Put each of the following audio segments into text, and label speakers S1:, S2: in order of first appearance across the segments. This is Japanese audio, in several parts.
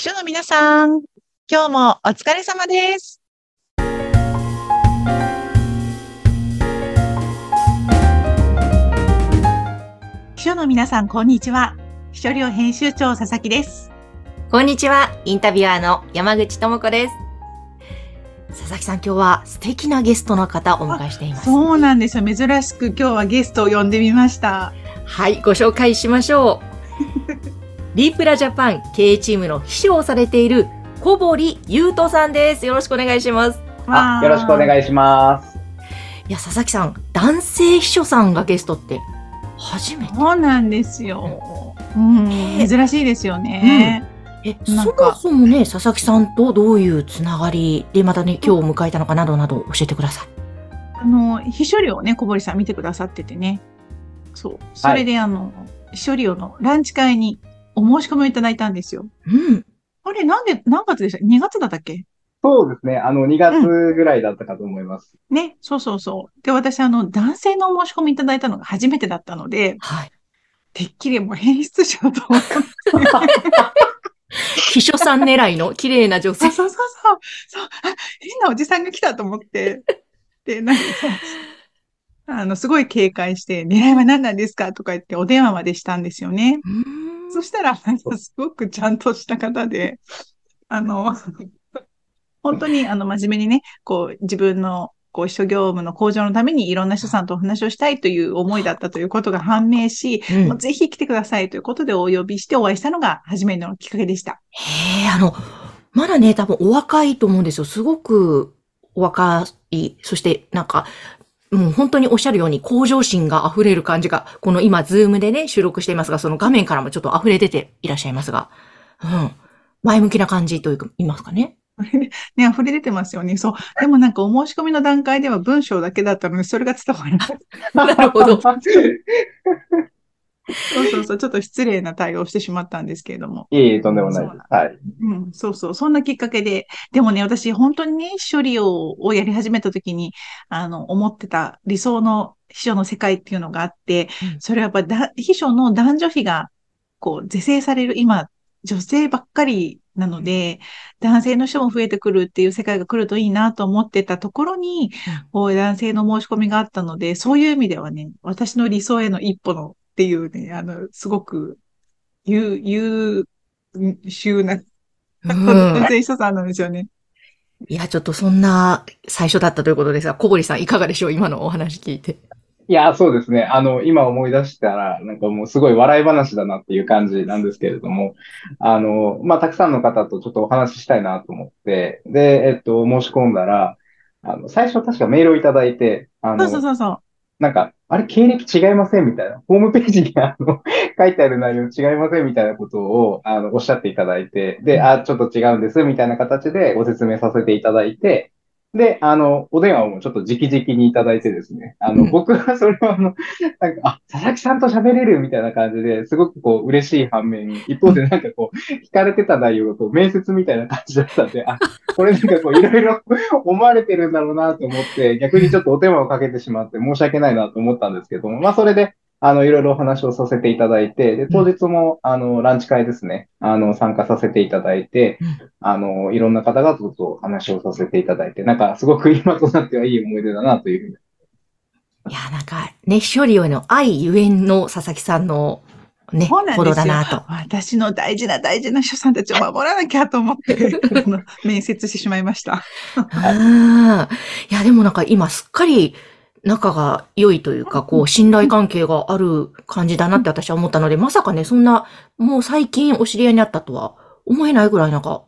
S1: 秘書の皆さん、今日もお疲れ様です。秘書の皆さん、こんにちは。秘書寮編集長佐々木です。
S2: こんにちは。インタビュアーの山口智子です。佐々木さん、今日は素敵なゲストの方をお迎えしています。
S1: そうなんですよ。珍しく今日はゲストを呼んでみました。
S2: はい、ご紹介しましょう。リープラジャパン経営チームの秘書をされている小堀優斗さんです。よろしくお願いします。
S3: あよろしくお
S1: い
S3: 願いします。
S2: いや、佐々木さん、男性秘書さんがゲストって初めて。
S1: そうなんですよ。うん、珍しいですよね。
S2: え、
S1: なんか
S2: そもそもね、佐々木さんとどういうつながりでまたね、今日を迎えたのかなどなど教えてください。
S1: あの、秘書寮をね、小堀さん見てくださっててね。そう。それで、あの、秘書寮のランチ会にお申し込みをいただいたんですよ。
S2: うん。
S1: あれ、なんで、何月でした ?2 月だったっけ？
S3: そうですね。あの、2月ぐらいだったかと思います。
S1: ね、そうそうそう。で、私、あの、男性のお申し込みいただいたのが初めてだったので、
S2: はい。
S1: てっきりもう変質者と思って。
S2: 秘書さん狙いの綺麗な女性
S1: そう。そうそうそう。そう、あ変なおじさんが来たと思って。で、なんか、あの、すごい警戒して、狙いは何なんですか？とか言ってお電話までしたんですよね。
S2: うーん
S1: そしたら、なんかすごくちゃんとした方で、あの、本当に、あの、真面目にね、こう、自分の、こう、秘書業務の向上のためにいろんな人さんとお話をしたいという思いだったということが判明し、
S2: うん
S1: もうぜひ来てくださいということでお呼びしてお会いしたのが初めてのきっかけでした。
S2: へえ、あの、まだね、多分お若いと思うんですよ。すごくお若い、そしてなんか、もう本当におっしゃるように向上心が溢れる感じが、この今、ズームでね、収録していますが、その画面からもちょっと溢れ出ていらっしゃいますが、うん。前向きな感じというか、言いますかね。
S1: ね、溢れ出てますよね。そう。でもなんかお申し込みの段階では文章だけだったので、それが伝わらない。
S2: なるほど。
S1: そうそうそう。ちょっと失礼な対応をしてしまったんですけれども。
S3: いえいえ、とんでもないです。はい。
S1: うん、そうそう。そんなきっかけで。でもね、私、本当にね、処理ををやり始めた時に、あの、思ってた理想の秘書の世界っていうのがあって、
S2: うん
S1: それはやっぱだ、秘書の男女比が、こう、是正される今、女性ばっかりなので、男性の人も増えてくるっていう世界が来るといいなと思ってたところに、こう男性の申し込みがあったので、そういう意味ではね、私の理想への一歩のっていうね、あの、すごく、優、優秀な
S2: うん
S1: 男性秘書さんなんですよね。
S2: いや、ちょっとそんな最初だったということですが、小堀さんいかがでしょう今のお話聞いて。
S3: いや、そうですね。あの、今思い出したら、なんかもうすごい笑い話だなっていう感じなんですけれども、あの、まあ、たくさんの方とちょっとお話ししたいなと思って、で、えっと、申し込んだら、あの、最初確かメールをいただいて、あ
S1: そうそう
S3: の、
S1: そうそう。
S3: なんか、あれ、経歴違いませんみたいな。ホームページにあの、書いてある内容違いませんみたいなことを、あの、おっしゃっていただいて、で、あ、ちょっと違うんです、みたいな形でご説明させていただいて、で、あの、お電話もちょっと直々にいただいてですね、あの、
S2: うん。
S3: 僕はそれをあの、なんか、あ、佐々木さんと喋れるみたいな感じで、すごくこう、嬉しい反面、一方でなんかこう、聞かれてた内容がこう、面接みたいな感じだったんで、あ、これなんかこう、いろいろ 思われてるんだろうなと思って、逆にちょっとお手間をかけてしまって申し訳ないなと思ったんですけども、まあそれで、あの、いろいろお話をさせていただいて、で、当日も、あの、ランチ会ですね、あの、参加させていただいて、あの、いろんな方々と話をさせていただいて、なんか、すごく今となってはいい思い出だなというふうに。
S2: いや、なんか、ね、処理への愛ゆえんの佐々木さんのね、
S1: そうなん
S2: 行
S1: ですよ
S2: 動だなと。
S1: 私の大事な大事な秘書さんたちを守らなきゃと思って、面接してしまいました。
S2: うんいや、でもなんか今すっかり仲が良いというか、こう、信頼関係がある感じだなって私は思ったので、まさかね、そんな、もう最近お知り合いになったとは思えないぐらいなんか、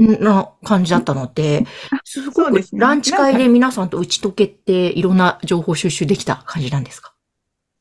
S2: んな感じだったので、すごくランチ会で皆さんと打ち解けて、いろんな情報収集できた感じなんですか？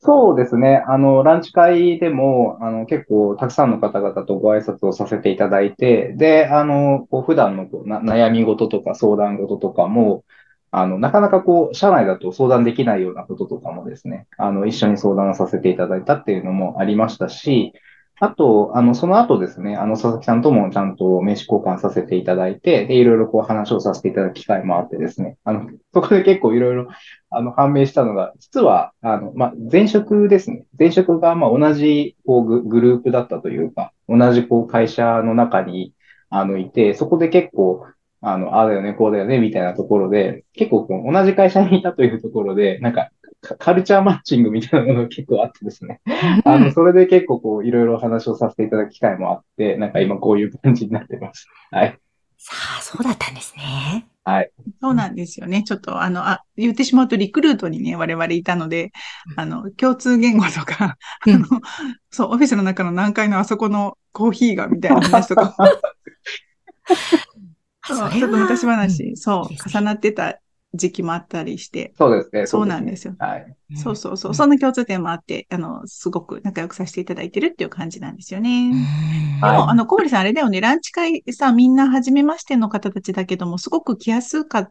S3: そうですね。あの、ランチ会でも、あの、結構たくさんの方々とご挨拶をさせていただいて、で、あの、こう普段のこうな悩み事とか相談事とかも、あの、なかなかこう、社内だと相談できないようなこととかもですね、あの、一緒に相談させていただいたっていうのもありましたし、あと、あの、その後ですね、あの、佐々木さんともちゃんと名刺交換させていただいて、で、いろいろこう話をさせていただく機会もあってですね、あの、そこで結構いろいろ、あの、判明したのが、実は、あの、まあ、前職ですね。前職が、ま、同じ、こう、グループだったというか、同じ、こう、会社の中に、あの、いて、そこで結構、あの、ああだよね、こうだよね、みたいなところで、結構こう同じ会社にいたというところで、なんか、カルチャーマッチングみたいなものが結構あってですね。あの、それで結構こう、いろいろ話をさせていただく機会もあって、なんか今こういう感じになってます。はい。
S2: さあ、そうだったんですね。
S3: はい。
S1: そうなんですよね。ちょっと、あの、あ、言ってしまうとリクルートにね、我々いたので、あの、共通言語とか、あの、そう、オフィスの中の何階のあそこのコーヒーがみたいな話とか。そう、ちょっと昔話、そう、重なってた時期もあったりして。
S3: そうですね。
S1: そうなんですよ。
S3: はい。
S1: そうそうそう。そんな共通点もあって、あの、すごく仲良くさせていただいてるっていう感じなんですよね。でも、あの、小堀さんあれだよね、ランチ会さ、みんな初めましての方たちだけども、すごく来やすかっ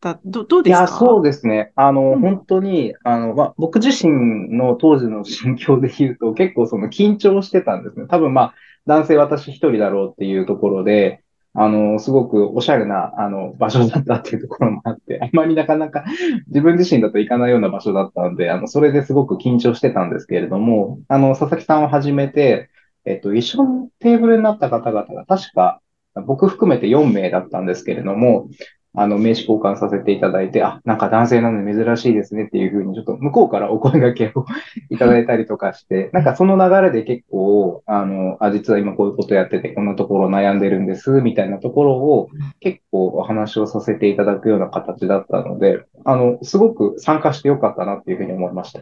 S1: たどどうですか？いや、
S3: そうですね。あの、うん、本当に、あの、まあ、僕自身の当時の心境で言うと、結構その緊張してたんですね。多分まあ、男性私一人だろうっていうところで、あの、すごくおしゃれな、あの、場所だったっていうところもあって、あんまりなかなか自分自身だと行かないような場所だったんで、あの、それですごく緊張してたんですけれども、あの、佐々木さんを始めて、えっと、一緒にテーブルになった方々が確か、僕含めて4名だったんですけれども、あの、名刺交換させていただいて、あ、なんか男性なので珍しいですねっていうふうに、ちょっと向こうからお声掛けをいただいたりとかして、なんかその流れで結構、あの、あ、実は今こういうことやってて、こんなところ悩んでるんです、みたいなところを結構お話をさせていただくような形だったので、あの、すごく参加してよかったなっていうふうに思いました。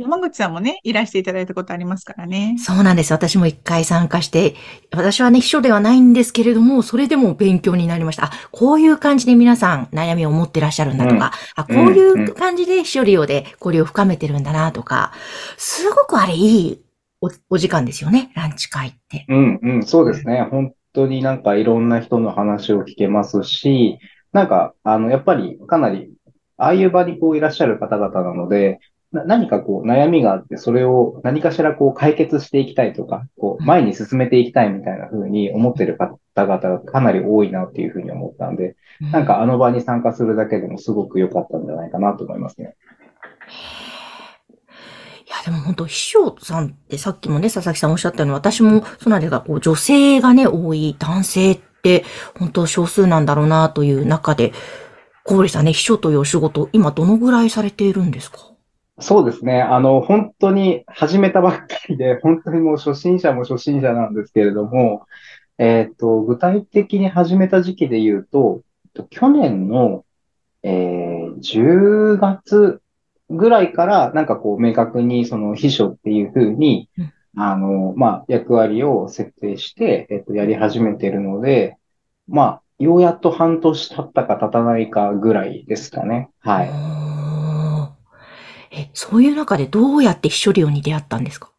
S1: 山口さんもね、いらしていただいたことありますからね。
S2: そうなんです。私も一回参加して、私はね、秘書ではないんですけれども、それでも勉強になりました。あ、こういう感じで皆さん悩みを持ってらっしゃるんだとか、うん、あ、こういう感じで秘書利用で交流を深めてるんだなとか、すごくあれいいおお時間ですよね、ランチ会って。
S3: うんうん、そうですね。本当になんかいろんな人の話を聞けますし、なんか、あの、やっぱりかなり、ああいう場にこういらっしゃる方々なので、何かこう悩みがあって、それを何かしらこう解決していきたいとか、こう前に進めていきたいみたいな風に思ってる方々がかなり多いなっていう風に思ったんで、なんかあの場に参加するだけでもすごく良かったんじゃないかなと思いますね。
S2: いや、でも本当、秘書さんってさっきもね、佐々木さんおっしゃったように、私もそのあれがこう女性がね、多い男性って本当少数なんだろうなという中で、小堀さんね、秘書というお仕事、今どのぐらいされているんですか？
S3: そうですね。あの、本当に始めたばっかりで、本当にもう初心者も初心者なんですけれども、えっ、と、具体的に始めた時期で言うと、去年の、えー、10月ぐらいから、なんかこう、明確にその秘書っていうふうに、あの、まあ、役割を設定して、えっ、と、やり始めてるので、まあ、ようやっと半年経ったか経たないかぐらいですかね。はい。
S2: え、そういう中でどうやって秘書寮に出会ったんですか？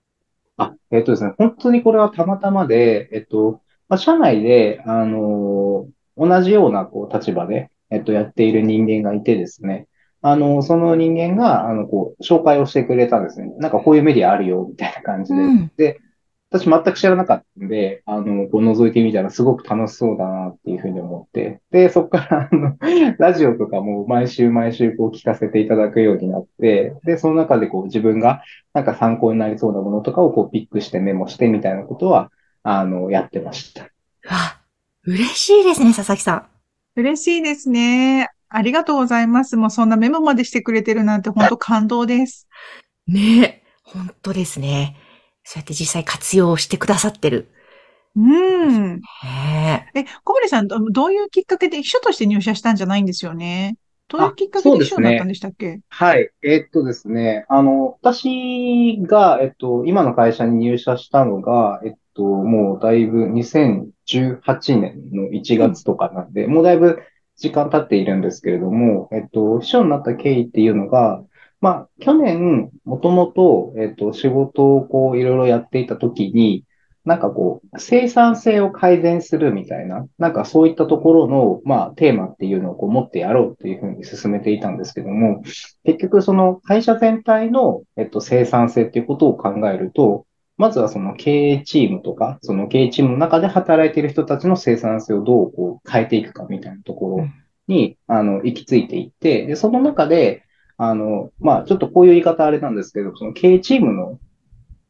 S3: あ、えっとですね、本当にこれはたまたまで、えっと、まあ、社内で、あのー、同じようなこう立場で、えっと、やっている人間がいてですね、あの、その人間が、あの、こう、紹介をしてくれたんですね。なんかこういうメディアあるよ、みたいな感じで。うん、で、私全く知らなかったんで、あの、こう覗いてみたらすごく楽しそうだなっていうふうに思って、で、そこからあの、ラジオとかも毎週毎週こう聞かせていただくようになって、で、その中でこう自分がなんか参考になりそうなものとかをこうピックしてメモしてみたいなことは、あの、やってました。
S2: わ、嬉しいですね、佐々木さん。
S1: 嬉しいですね。ありがとうございます。もうそんなメモまでしてくれてるなんて本当感動です。
S2: ねえ、本当ですね。そうやって実際活用してくださってる。
S1: うん。え、小森さん、どういうきっかけで秘書として入社したんじゃないんですよね？どういうきっかけで秘書になったんでしたっけ、ね、
S3: はい。えー、っとですね、あの、私が、えっと、今の会社に入社したのが、えっと、もうだいぶ2018年の1月とかなんで、うん、もうだいぶ時間経っているんですけれども、えっと、秘書になった経緯っていうのが、まあ、去年、もともと、えっと、仕事をこう、いろいろやっていたときに、なんかこう、生産性を改善するみたいな、なんかそういったところの、まあ、テーマっていうのをこう持ってやろうっていうふうに進めていたんですけども、結局その会社全体の、えっと、生産性っていうことを考えると、まずはその経営チームとか、その経営チームの中で働いている人たちの生産性をどうこう変えていくかみたいなところに、あの、行き着いていって、で、その中で、あの、まあ、ちょっとこういう言い方あれなんですけど、その経営チームの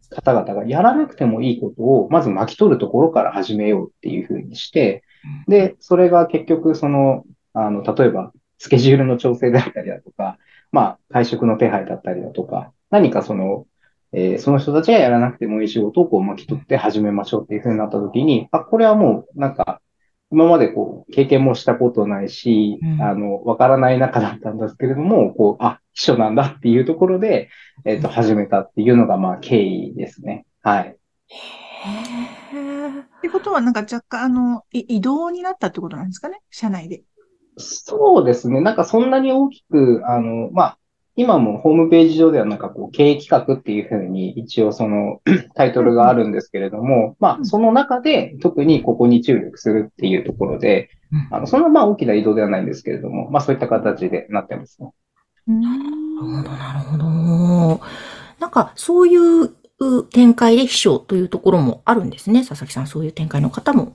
S3: 方々がやらなくてもいいことを、まず巻き取るところから始めようっていうふうにして、で、それが結局、その、あの、例えば、スケジュールの調整だったりだとか、まあ、会食の手配だったりだとか、何かその、えー、その人たちがやらなくてもいい仕事をこう巻き取って始めましょうっていうふうになったときに、あ、これはもう、なんか、今までこう、経験もしたことないし、うん、あの、わからない中だったんですけれども、こう、あ、秘書なんだっていうところで、えっ、ー、と、始めたっていうのが、まあ、経緯ですね。はい。へ
S1: ってことは、なんか若干、あの、移動になったってことなんですかね？社内で。
S3: そうですね。なんかそんなに大きく、あの、まあ、今もホームページ上ではなんかこう、経営企画っていうふうに一応その タイトルがあるんですけれども、まあ、その中で特にここに注力するっていうところで、あの、そんなまあ大きな移動ではないんですけれども、まあそういった形でなってますね。
S2: なるほど、なるほど。なんか、そういう展開で秘書というところもあるんですね。佐々木さん、そういう展開の方も。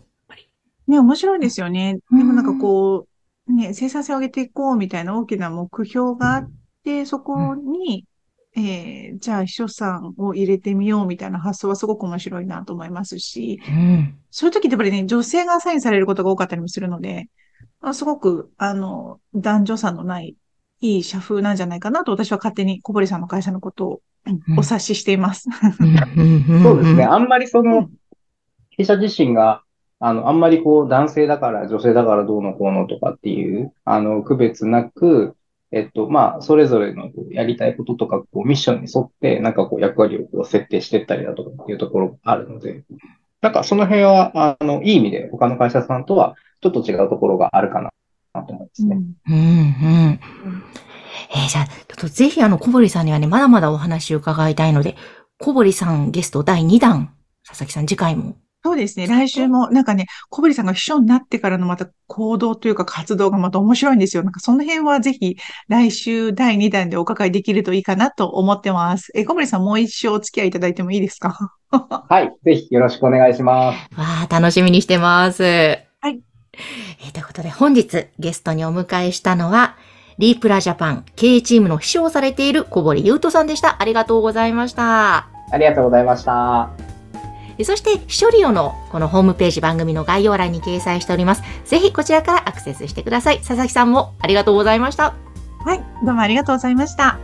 S1: ね、面白いですよね。でもなんかこう、ね、生産性を上げていこうみたいな大きな目標があって、そこに、えー、じゃあ秘書さんを入れてみようみたいな発想はすごく面白いなと思いますし、うん、そういう時ってやっぱりね、女性がアサインされることが多かったりもするので、すごく、あの、男女差のないいい社風なんじゃないかなと私は勝手に小堀さんの会社のことをお察ししています。
S3: そうですね。あんまりその、弊社自身が、あの、あんまりこう、男性だから女性だからどうのこうのとかっていう、あの、区別なく、えっと、まあ、それぞれのやりたいこととか、こう、ミッションに沿って、なんかこう、役割をこう設定していったりだとかっていうところがあるので、なんかその辺は、あの、いい意味で他の会社さんとはちょっと違うところがあるかなと思いますね。うん、うん、うん。
S2: えー、じゃあ、ちょっとぜひあの、小堀さんにはね、まだまだお話を伺いたいので、小堀さんゲスト第2弾、佐々木さん次回も
S1: そうですね。来週も、なんかね、小堀さんが秘書になってからのまた行動というか活動がまた面白いんですよ。なんかその辺はぜひ来週第2弾でお伺いできるといいかなと思ってます。え、小堀さんもう一生お付き合いいただいてもいいですか？
S3: はい。ぜひよろしくお願いします。
S2: わあ、楽しみにしてます。
S1: はい。
S2: えー、ということで本日ゲストにお迎えしたのは、リープラジャパン経営チームの秘書をされている小堀優斗さんでした。ありがとうございました。
S3: ありがとうございました。
S2: そして、秘書リオのこのホームページ番組の概要欄に掲載しております。ぜひこちらからアクセスしてください。佐々木さんもありがとうございました。
S1: はい、どうもありがとうございました。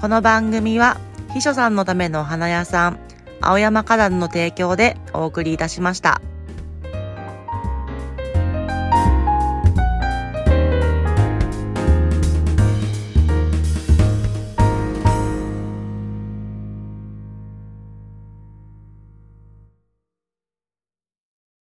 S4: この番組は、秘書さんのための花屋さん、青山花壇の提供でお送りいたしました。